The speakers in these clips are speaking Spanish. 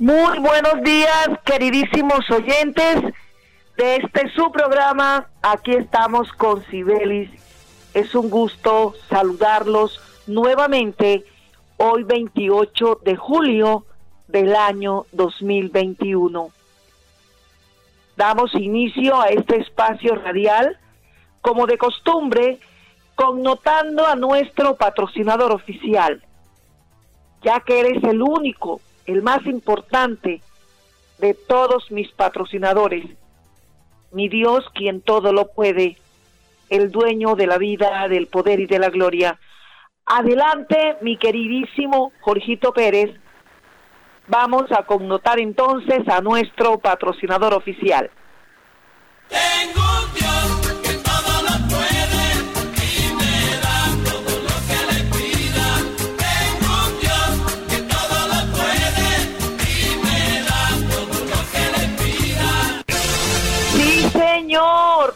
Muy buenos días, queridísimos oyentes de este su programa. Aquí estamos con Sibelis. Es un gusto saludarlos nuevamente hoy 28 de julio del año 2021. Damos inicio a este espacio radial, como de costumbre, connotando a nuestro patrocinador oficial, ya que eres el único el más importante de todos mis patrocinadores, mi Dios quien todo lo puede, el dueño de la vida, del poder y de la gloria. Adelante, mi queridísimo Jorgito Pérez. Vamos a connotar entonces a nuestro patrocinador oficial. Señor,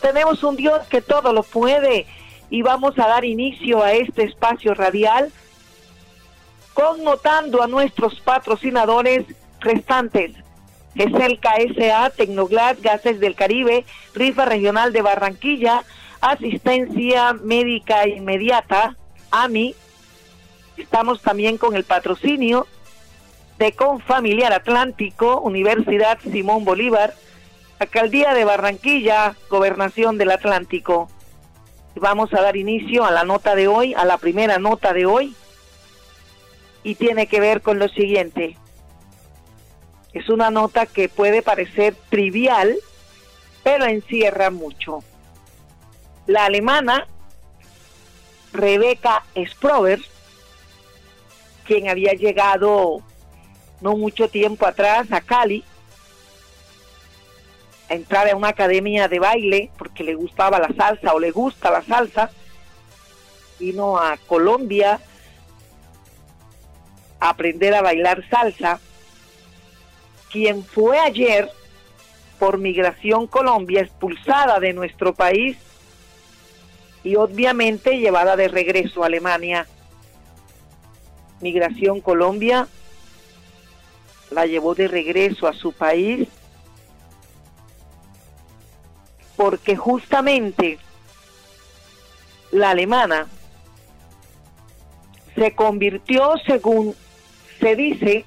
tenemos un Dios que todo lo puede y vamos a dar inicio a este espacio radial connotando a nuestros patrocinadores restantes. Es el KSA, Tecnoglas, Gases del Caribe, Rifa Regional de Barranquilla, Asistencia Médica Inmediata, AMI. Estamos también con el patrocinio de Confamiliar Atlántico, Universidad Simón Bolívar, Alcaldía de Barranquilla, Gobernación del Atlántico. Vamos a dar inicio a la nota de hoy, a la primera nota de hoy, y tiene que ver con lo siguiente. Es una nota que puede parecer trivial, pero encierra mucho. La alemana Rebecca Sprover, quien había llegado no mucho tiempo atrás a Cali, entrar a una academia de baile porque le gustaba la salsa o le gusta la salsa. Vino a Colombia a aprender a bailar salsa. Quien fue ayer por Migración Colombia expulsada de nuestro país y obviamente llevada de regreso a Alemania. Migración Colombia la llevó de regreso a su país porque justamente la alemana se convirtió, según se dice,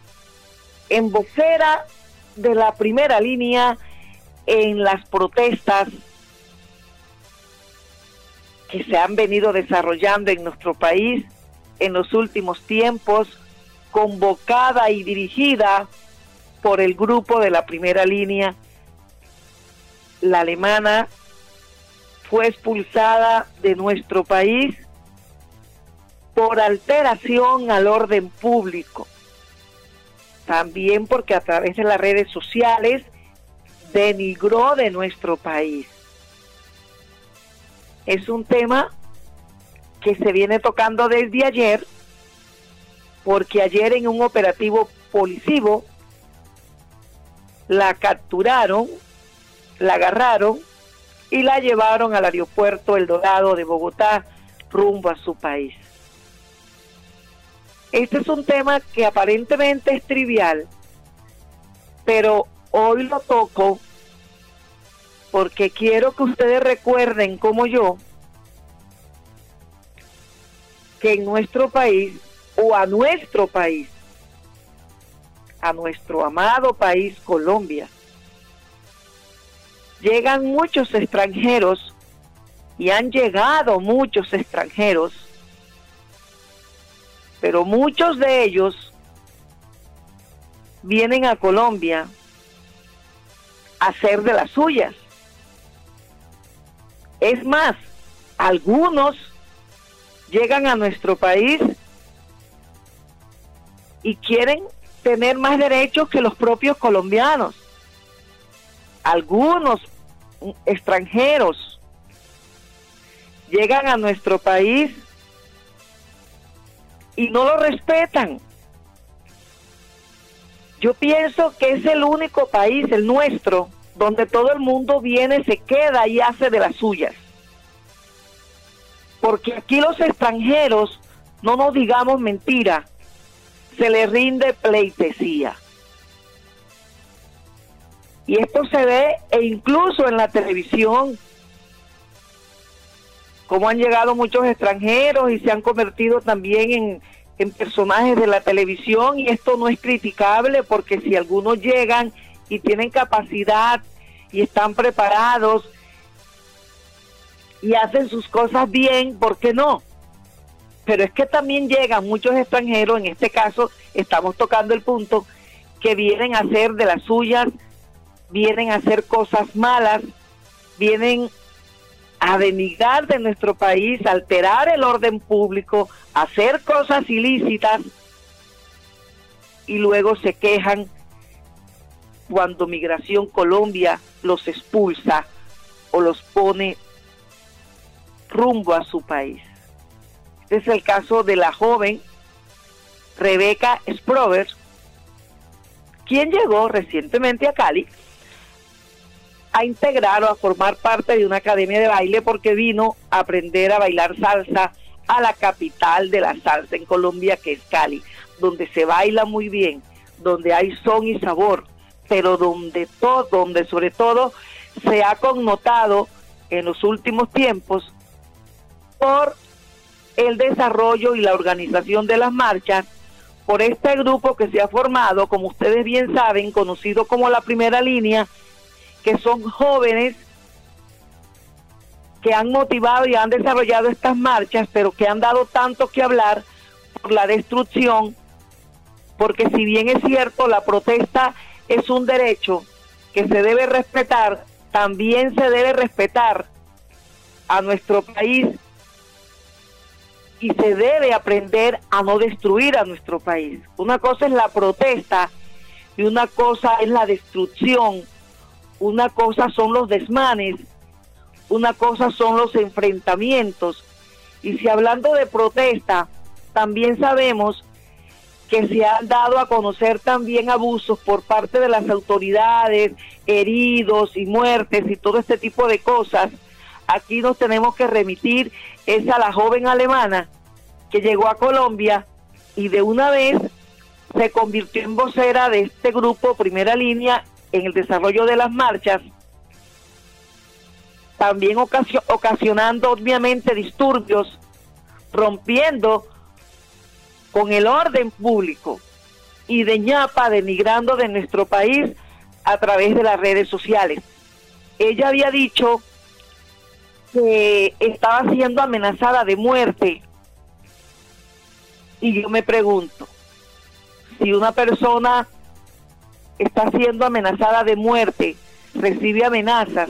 en vocera de la primera línea en las protestas que se han venido desarrollando en nuestro país en los últimos tiempos, convocada y dirigida por el grupo de la primera línea la alemana fue expulsada de nuestro país por alteración al orden público. También porque a través de las redes sociales denigró de nuestro país. Es un tema que se viene tocando desde ayer, porque ayer en un operativo policivo la capturaron la agarraron y la llevaron al aeropuerto El Dorado de Bogotá rumbo a su país. Este es un tema que aparentemente es trivial, pero hoy lo toco porque quiero que ustedes recuerden como yo que en nuestro país o a nuestro país, a nuestro amado país Colombia, llegan muchos extranjeros y han llegado muchos extranjeros, pero muchos de ellos vienen a Colombia a hacer de las suyas. Es más, algunos llegan a nuestro país y quieren tener más derechos que los propios colombianos. Algunos extranjeros llegan a nuestro país y no lo respetan. Yo pienso que es el único país, el nuestro, donde todo el mundo viene, se queda y hace de las suyas. Porque aquí los extranjeros, no nos digamos mentira, se les rinde pleitesía. Y esto se ve e incluso en la televisión, como han llegado muchos extranjeros y se han convertido también en, en personajes de la televisión y esto no es criticable porque si algunos llegan y tienen capacidad y están preparados y hacen sus cosas bien, ¿por qué no? Pero es que también llegan muchos extranjeros, en este caso estamos tocando el punto, que vienen a hacer de las suyas vienen a hacer cosas malas, vienen a denigrar de nuestro país, alterar el orden público, hacer cosas ilícitas y luego se quejan cuando Migración Colombia los expulsa o los pone rumbo a su país. Este es el caso de la joven Rebeca Sprover, quien llegó recientemente a Cali a integrar o a formar parte de una academia de baile porque vino a aprender a bailar salsa a la capital de la salsa en Colombia, que es Cali, donde se baila muy bien, donde hay son y sabor, pero donde todo, donde sobre todo se ha connotado en los últimos tiempos por el desarrollo y la organización de las marchas, por este grupo que se ha formado, como ustedes bien saben, conocido como la primera línea, que son jóvenes que han motivado y han desarrollado estas marchas, pero que han dado tanto que hablar por la destrucción, porque si bien es cierto, la protesta es un derecho que se debe respetar, también se debe respetar a nuestro país y se debe aprender a no destruir a nuestro país. Una cosa es la protesta y una cosa es la destrucción una cosa son los desmanes, una cosa son los enfrentamientos. Y si hablando de protesta, también sabemos que se han dado a conocer también abusos por parte de las autoridades, heridos y muertes y todo este tipo de cosas. Aquí nos tenemos que remitir es a la joven alemana que llegó a Colombia y de una vez se convirtió en vocera de este grupo Primera Línea en el desarrollo de las marchas, también ocasionando obviamente disturbios, rompiendo con el orden público y de ñapa denigrando de nuestro país a través de las redes sociales. Ella había dicho que estaba siendo amenazada de muerte. Y yo me pregunto, si una persona está siendo amenazada de muerte, recibe amenazas,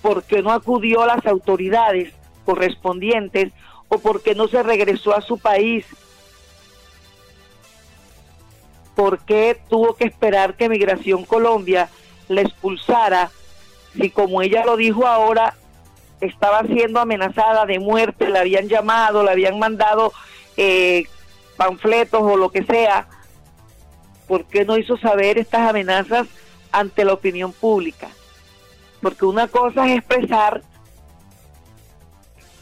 porque no acudió a las autoridades correspondientes o porque no se regresó a su país, porque tuvo que esperar que Migración Colombia la expulsara si como ella lo dijo ahora estaba siendo amenazada de muerte, la habían llamado, la habían mandado eh, panfletos o lo que sea ¿por qué no hizo saber estas amenazas ante la opinión pública? Porque una cosa es expresar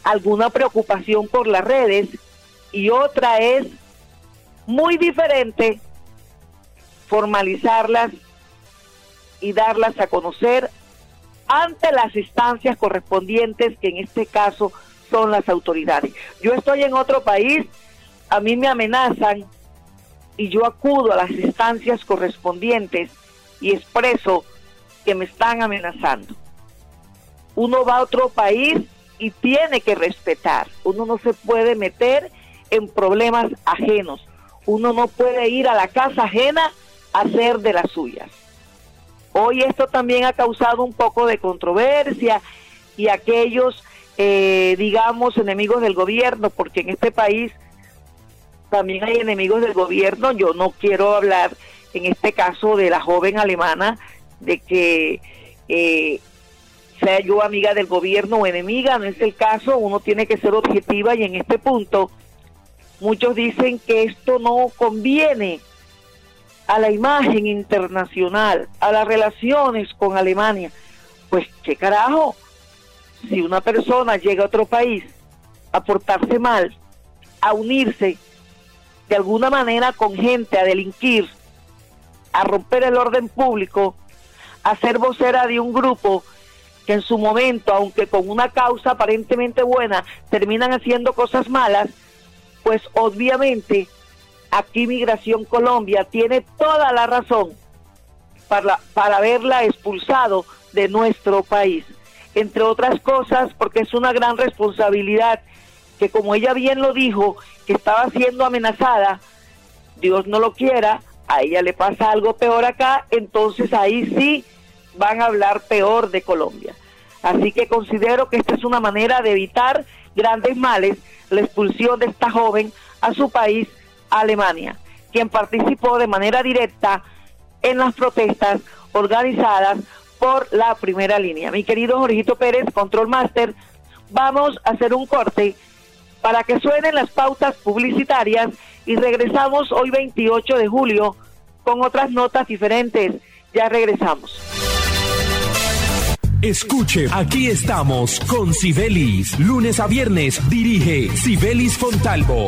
alguna preocupación por las redes y otra es muy diferente formalizarlas y darlas a conocer ante las instancias correspondientes que en este caso son las autoridades. Yo estoy en otro país, a mí me amenazan y yo acudo a las instancias correspondientes y expreso que me están amenazando. Uno va a otro país y tiene que respetar. Uno no se puede meter en problemas ajenos. Uno no puede ir a la casa ajena a hacer de las suyas. Hoy esto también ha causado un poco de controversia y aquellos, eh, digamos, enemigos del gobierno, porque en este país también hay enemigos del gobierno. Yo no quiero hablar en este caso de la joven alemana, de que eh, sea yo amiga del gobierno o enemiga, no es el caso, uno tiene que ser objetiva y en este punto muchos dicen que esto no conviene a la imagen internacional, a las relaciones con Alemania. Pues qué carajo, si una persona llega a otro país a portarse mal, a unirse de alguna manera con gente, a delinquir, a romper el orden público, a ser vocera de un grupo que en su momento, aunque con una causa aparentemente buena, terminan haciendo cosas malas, pues obviamente aquí Migración Colombia tiene toda la razón para, para haberla expulsado de nuestro país. Entre otras cosas, porque es una gran responsabilidad que como ella bien lo dijo, que estaba siendo amenazada, Dios no lo quiera, a ella le pasa algo peor acá, entonces ahí sí van a hablar peor de Colombia. Así que considero que esta es una manera de evitar grandes males, la expulsión de esta joven a su país, Alemania, quien participó de manera directa en las protestas organizadas por la primera línea. Mi querido Jorgito Pérez, Control Master, vamos a hacer un corte para que suenen las pautas publicitarias y regresamos hoy 28 de julio con otras notas diferentes. Ya regresamos. Escuche, aquí estamos con Sibelis. Lunes a viernes dirige Sibelis Fontalvo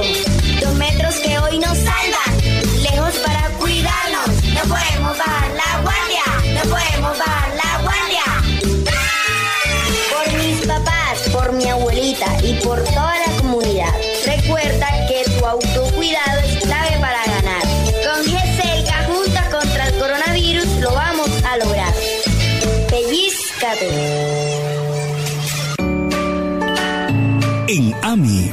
Hoy nos salvan.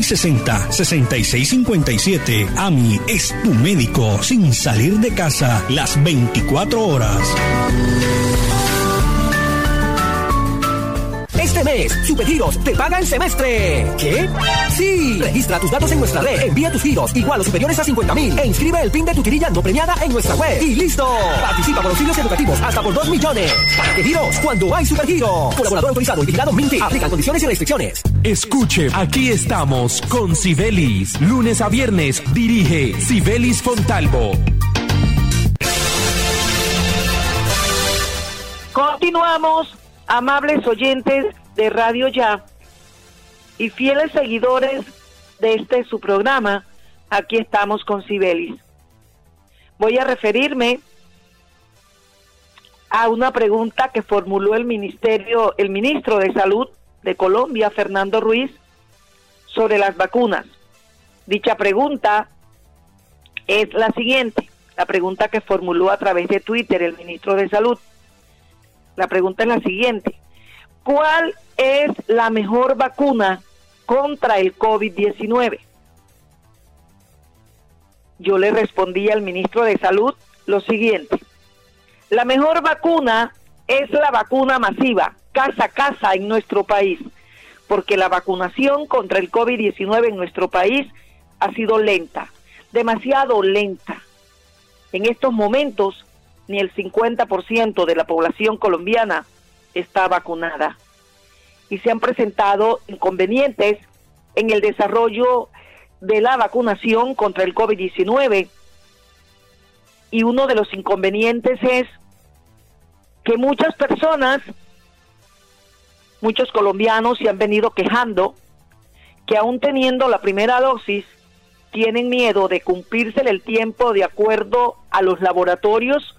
660-6657. AMI es tu médico sin salir de casa las 24 horas. Este mes, Supergiros te paga el semestre. ¿Qué? Sí. Registra tus datos en nuestra red, envía tus giros igual o superiores a 50 mil e inscribe el PIN de tu tirilla no premiada en nuestra web. Y listo. Participa por auxilios educativos hasta por 2 millones. ¿Para qué giros? Cuando hay Supergiros. Colaborador autorizado y vigilado Minty. Aplican condiciones y restricciones. Escuche, aquí estamos con Sibelis. Lunes a viernes dirige Sibelis Fontalvo. Continuamos, amables oyentes de Radio Ya y fieles seguidores de este su programa. Aquí estamos con Sibelis. Voy a referirme a una pregunta que formuló el ministerio, el ministro de Salud de Colombia, Fernando Ruiz, sobre las vacunas. Dicha pregunta es la siguiente, la pregunta que formuló a través de Twitter el ministro de Salud. La pregunta es la siguiente, ¿cuál es la mejor vacuna contra el COVID-19? Yo le respondí al ministro de Salud lo siguiente, la mejor vacuna es la vacuna masiva, casa a casa en nuestro país, porque la vacunación contra el COVID-19 en nuestro país ha sido lenta, demasiado lenta. En estos momentos, ni el 50% de la población colombiana está vacunada. Y se han presentado inconvenientes en el desarrollo de la vacunación contra el COVID-19. Y uno de los inconvenientes es que muchas personas, muchos colombianos se han venido quejando que aún teniendo la primera dosis, tienen miedo de cumplirse el tiempo de acuerdo a los laboratorios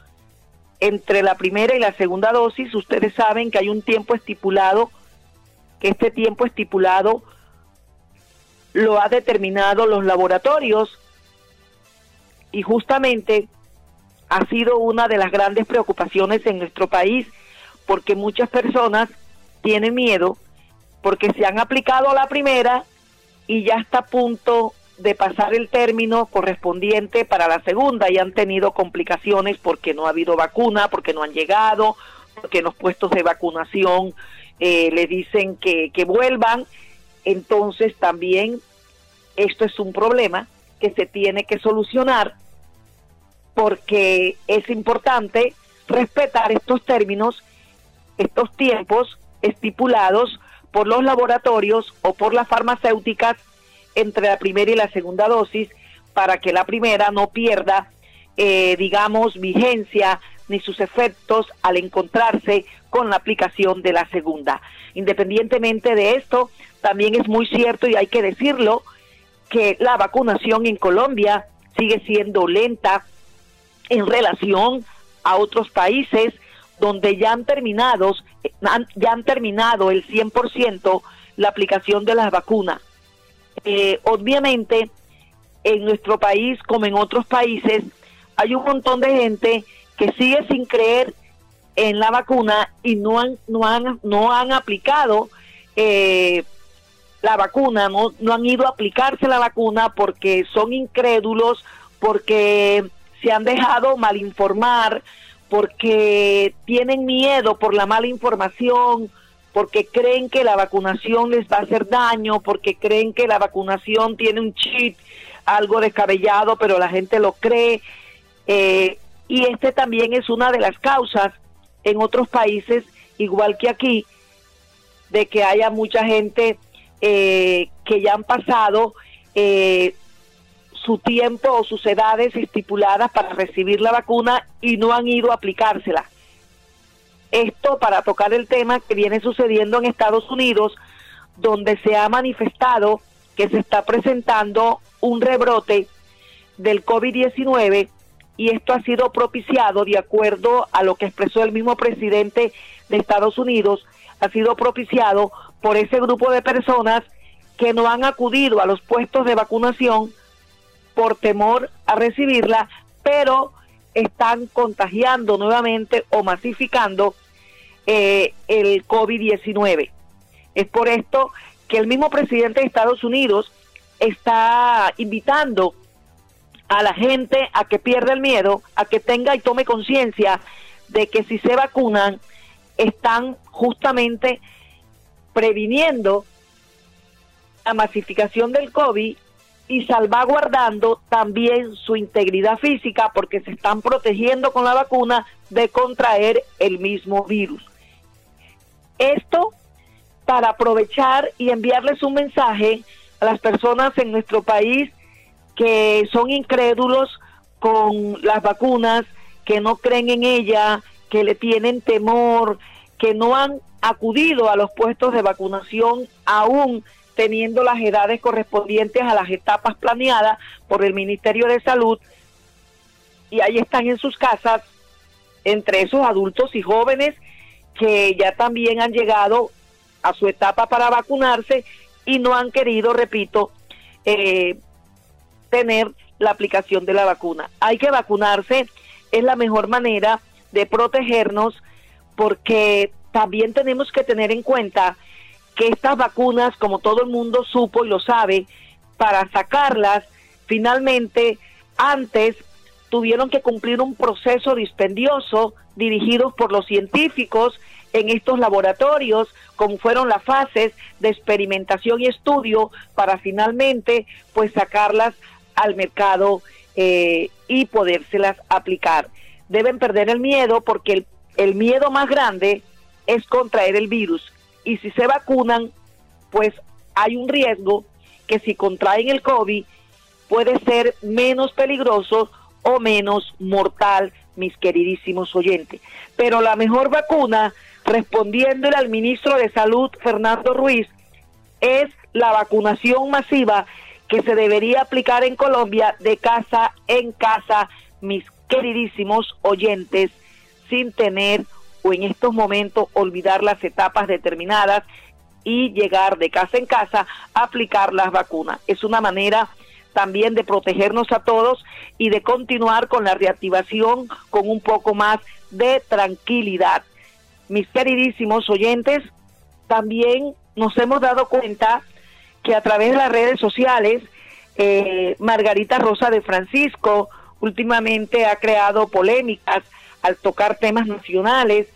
entre la primera y la segunda dosis. Ustedes saben que hay un tiempo estipulado, que este tiempo estipulado lo ha determinado los laboratorios y justamente ha sido una de las grandes preocupaciones en nuestro país porque muchas personas tienen miedo porque se han aplicado a la primera y ya está a punto de pasar el término correspondiente para la segunda y han tenido complicaciones porque no ha habido vacuna, porque no han llegado, porque en los puestos de vacunación eh, le dicen que, que vuelvan. Entonces también esto es un problema que se tiene que solucionar porque es importante respetar estos términos, estos tiempos estipulados por los laboratorios o por las farmacéuticas entre la primera y la segunda dosis para que la primera no pierda, eh, digamos, vigencia ni sus efectos al encontrarse con la aplicación de la segunda. Independientemente de esto, también es muy cierto y hay que decirlo que la vacunación en Colombia sigue siendo lenta en relación a otros países donde ya han terminado, ya han terminado el 100% la aplicación de las vacunas. Eh, obviamente, en nuestro país, como en otros países, hay un montón de gente que sigue sin creer en la vacuna y no han, no han, no han aplicado eh, la vacuna, no, no han ido a aplicarse la vacuna porque son incrédulos, porque se han dejado malinformar, porque tienen miedo por la mala información, porque creen que la vacunación les va a hacer daño, porque creen que la vacunación tiene un chip, algo descabellado, pero la gente lo cree. Eh, y este también es una de las causas en otros países, igual que aquí, de que haya mucha gente eh, que ya han pasado eh, su tiempo o sus edades estipuladas para recibir la vacuna y no han ido a aplicársela. Esto para tocar el tema que viene sucediendo en Estados Unidos, donde se ha manifestado que se está presentando un rebrote del COVID-19 y esto ha sido propiciado de acuerdo a lo que expresó el mismo presidente de Estados Unidos, ha sido propiciado por ese grupo de personas que no han acudido a los puestos de vacunación por temor a recibirla, pero están contagiando nuevamente o masificando eh, el COVID-19. Es por esto que el mismo presidente de Estados Unidos está invitando a la gente a que pierda el miedo, a que tenga y tome conciencia de que si se vacunan, están justamente previniendo la masificación del COVID y salvaguardando también su integridad física porque se están protegiendo con la vacuna de contraer el mismo virus. Esto para aprovechar y enviarles un mensaje a las personas en nuestro país que son incrédulos con las vacunas, que no creen en ella, que le tienen temor, que no han acudido a los puestos de vacunación aún teniendo las edades correspondientes a las etapas planeadas por el Ministerio de Salud y ahí están en sus casas entre esos adultos y jóvenes que ya también han llegado a su etapa para vacunarse y no han querido, repito, eh, tener la aplicación de la vacuna. Hay que vacunarse, es la mejor manera de protegernos porque también tenemos que tener en cuenta que estas vacunas, como todo el mundo supo y lo sabe, para sacarlas, finalmente, antes tuvieron que cumplir un proceso dispendioso dirigidos por los científicos en estos laboratorios, como fueron las fases de experimentación y estudio para finalmente pues sacarlas al mercado eh, y podérselas aplicar. Deben perder el miedo porque el, el miedo más grande es contraer el virus y si se vacunan pues hay un riesgo que si contraen el COVID puede ser menos peligroso o menos mortal, mis queridísimos oyentes. Pero la mejor vacuna, respondiéndole al ministro de Salud, Fernando Ruiz, es la vacunación masiva que se debería aplicar en Colombia de casa en casa, mis queridísimos oyentes, sin tener o en estos momentos olvidar las etapas determinadas y llegar de casa en casa a aplicar las vacunas. Es una manera también de protegernos a todos y de continuar con la reactivación con un poco más de tranquilidad. Mis queridísimos oyentes, también nos hemos dado cuenta que a través de las redes sociales, eh, Margarita Rosa de Francisco últimamente ha creado polémicas al tocar temas nacionales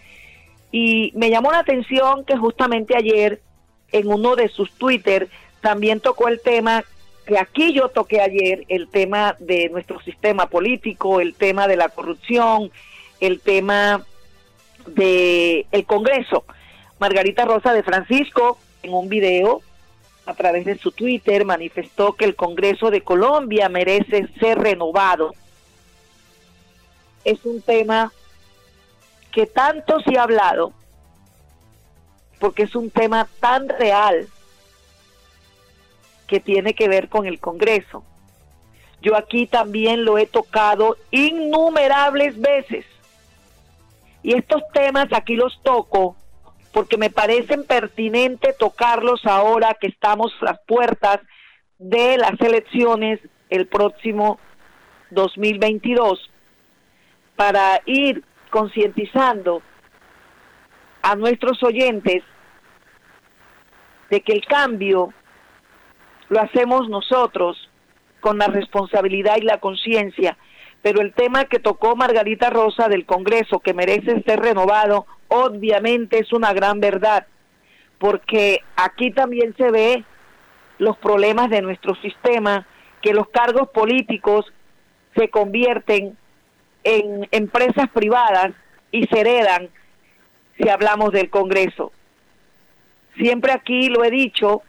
y me llamó la atención que justamente ayer en uno de sus Twitter también tocó el tema que aquí yo toqué ayer, el tema de nuestro sistema político, el tema de la corrupción, el tema de el Congreso. Margarita Rosa de Francisco en un video a través de su Twitter manifestó que el Congreso de Colombia merece ser renovado. Es un tema que tanto se ha hablado porque es un tema tan real que tiene que ver con el Congreso. Yo aquí también lo he tocado innumerables veces. Y estos temas aquí los toco porque me parecen pertinente tocarlos ahora que estamos a las puertas de las elecciones el próximo 2022 para ir concientizando a nuestros oyentes de que el cambio lo hacemos nosotros con la responsabilidad y la conciencia, pero el tema que tocó Margarita Rosa del Congreso, que merece ser renovado, obviamente es una gran verdad, porque aquí también se ve los problemas de nuestro sistema, que los cargos políticos se convierten en empresas privadas y se heredan si hablamos del Congreso. Siempre aquí lo he dicho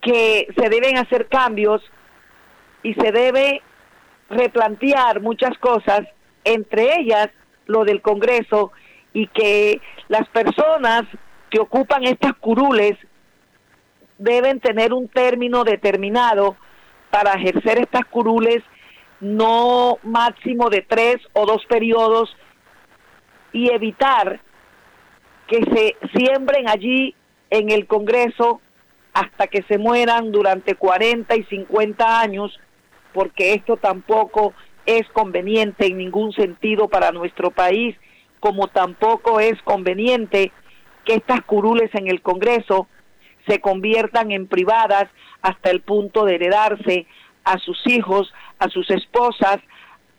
que se deben hacer cambios y se debe replantear muchas cosas, entre ellas lo del Congreso y que las personas que ocupan estas curules deben tener un término determinado para ejercer estas curules, no máximo de tres o dos periodos, y evitar que se siembren allí en el Congreso hasta que se mueran durante 40 y 50 años, porque esto tampoco es conveniente en ningún sentido para nuestro país, como tampoco es conveniente que estas curules en el Congreso se conviertan en privadas hasta el punto de heredarse a sus hijos, a sus esposas,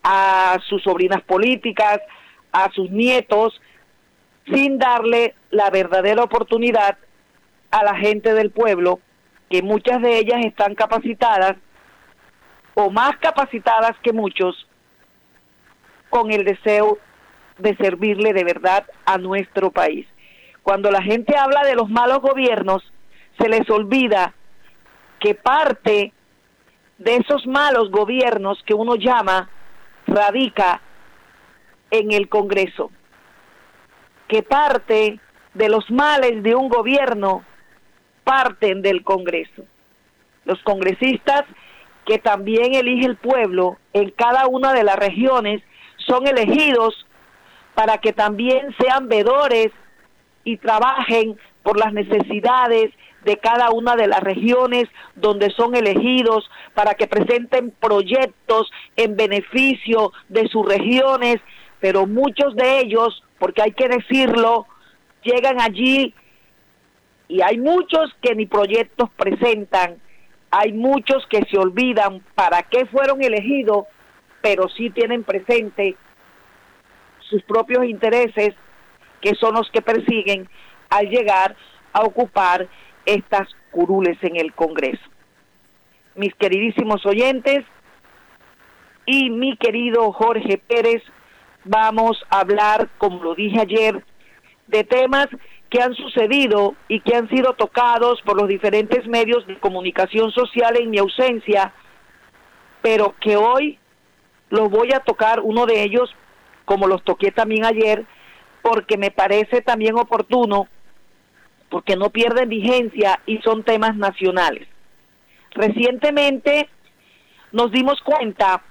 a sus sobrinas políticas, a sus nietos, sin darle la verdadera oportunidad a la gente del pueblo, que muchas de ellas están capacitadas o más capacitadas que muchos con el deseo de servirle de verdad a nuestro país. Cuando la gente habla de los malos gobiernos, se les olvida que parte de esos malos gobiernos que uno llama radica en el Congreso, que parte de los males de un gobierno parten del Congreso. Los congresistas que también elige el pueblo en cada una de las regiones son elegidos para que también sean vedores y trabajen por las necesidades de cada una de las regiones donde son elegidos para que presenten proyectos en beneficio de sus regiones, pero muchos de ellos, porque hay que decirlo, llegan allí y hay muchos que ni proyectos presentan, hay muchos que se olvidan para qué fueron elegidos, pero sí tienen presente sus propios intereses, que son los que persiguen al llegar a ocupar estas curules en el Congreso. Mis queridísimos oyentes y mi querido Jorge Pérez, vamos a hablar, como lo dije ayer, de temas que han sucedido y que han sido tocados por los diferentes medios de comunicación social en mi ausencia, pero que hoy los voy a tocar, uno de ellos, como los toqué también ayer, porque me parece también oportuno, porque no pierden vigencia y son temas nacionales. Recientemente nos dimos cuenta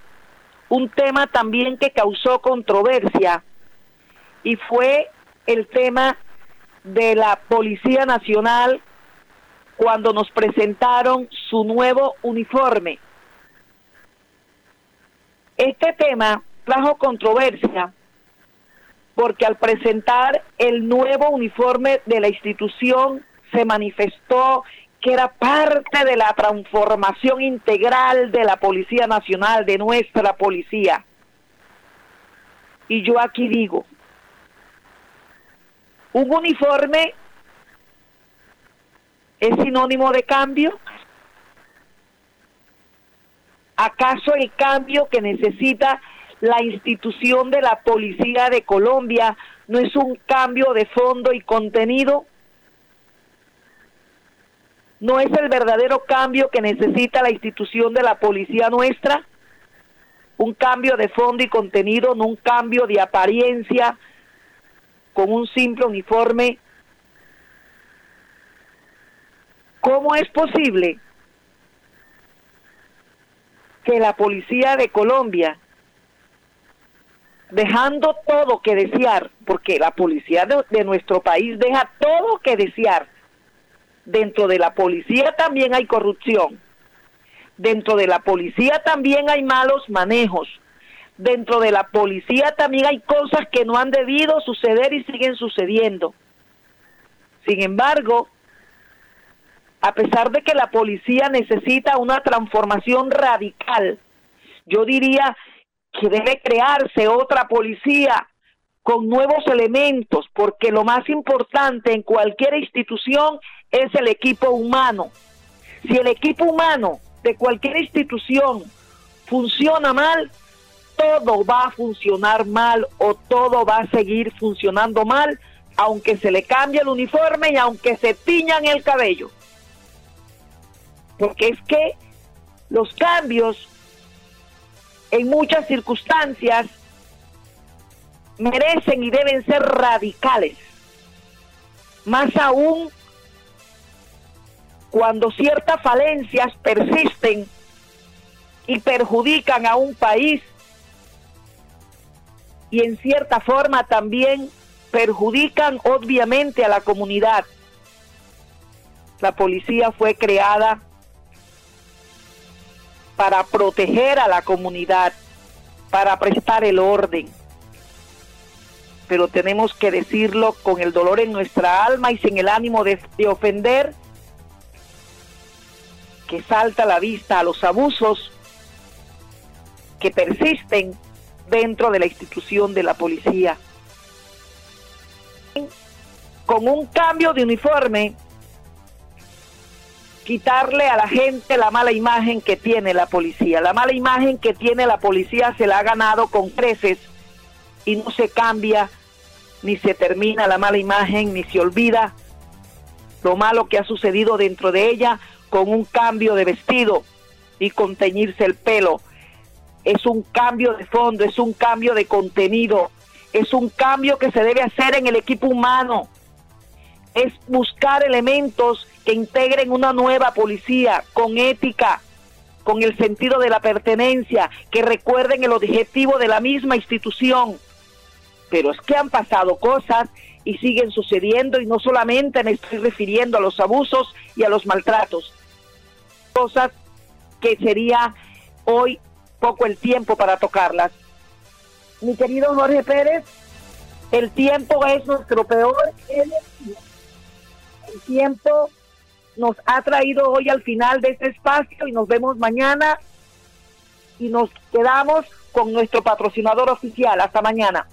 un tema también que causó controversia y fue el tema de la Policía Nacional cuando nos presentaron su nuevo uniforme. Este tema trajo controversia porque al presentar el nuevo uniforme de la institución se manifestó que era parte de la transformación integral de la Policía Nacional, de nuestra policía. Y yo aquí digo, un uniforme es sinónimo de cambio. ¿Acaso el cambio que necesita la institución de la Policía de Colombia no es un cambio de fondo y contenido? ¿No es el verdadero cambio que necesita la institución de la policía nuestra? Un cambio de fondo y contenido, no un cambio de apariencia con un simple uniforme. ¿Cómo es posible que la policía de Colombia, dejando todo que desear, porque la policía de, nuestro país deja todo que desear, dentro de la policía también hay corrupción, dentro de la policía también hay malos manejos, dentro de la policía también hay cosas que no han debido suceder y siguen sucediendo. Sin embargo, a pesar de que la policía necesita una transformación radical, yo diría que debe crearse otra policía con nuevos elementos, porque lo más importante en cualquier institución es el equipo humano. Si el equipo humano de cualquier institución funciona mal, todo va a funcionar mal o todo va a seguir funcionando mal, aunque se le cambie el uniforme y aunque se tiñan el cabello. Porque es que los cambios en muchas circunstancias merecen y deben ser radicales. Más aún cuando ciertas falencias persisten y perjudican a un país y en cierta forma también perjudican obviamente a la comunidad. La policía fue creada para proteger a la comunidad, para prestar el orden. Pero tenemos que decirlo con el dolor en nuestra alma y sin el ánimo de, de ofender que salta la vista a los abusos que persisten dentro de la institución de la policía. Con un cambio de uniforme, quitarle a la gente la mala imagen que tiene la policía. La mala imagen que tiene la policía se la ha ganado con creces y no se cambia, ni se termina la mala imagen, ni se olvida lo malo que ha sucedido dentro de ella con un cambio de vestido y con teñirse el pelo. Es un cambio de fondo, es un cambio de contenido, es un cambio que se debe hacer en el equipo humano. Es buscar elementos que integren una nueva policía con ética, con el sentido de la pertenencia, que recuerden el objetivo de la misma institución. Pero es que han pasado cosas y siguen sucediendo y no solamente me estoy refiriendo a los abusos y a los maltratos, cosas que sería hoy poco el tiempo para tocarlas. Mi querido Jorge Pérez, el tiempo es nuestro peor. El tiempo nos ha traído hoy al final de este espacio y nos vemos mañana y nos quedamos con nuestro patrocinador oficial. Hasta mañana.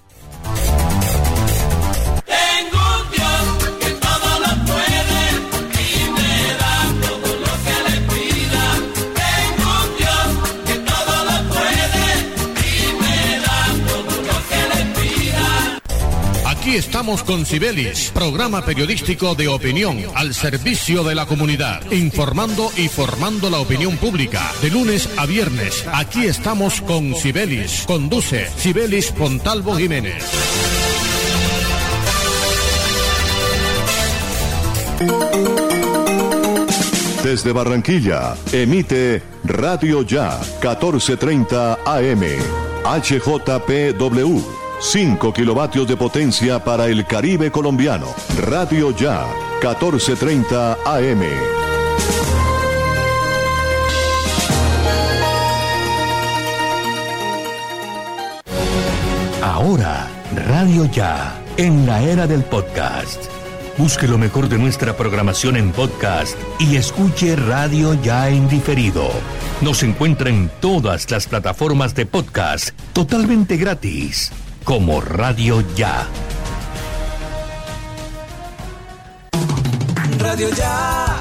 Estamos con Cibelis, programa periodístico de opinión al servicio de la comunidad, informando y formando la opinión pública. De lunes a viernes, aquí estamos con Cibelis. Conduce Cibelis Pontalvo Jiménez. Desde Barranquilla, emite Radio Ya 1430 AM, HJPW, 5 kilovatios de potencia para el Caribe colombiano. Radio Ya 1430 AM. Ahora, Radio Ya, en la era del podcast. Busque lo mejor de nuestra programación en podcast y escuche Radio Ya en diferido. Nos encuentra en todas las plataformas de podcast totalmente gratis, como Radio Ya. Radio Ya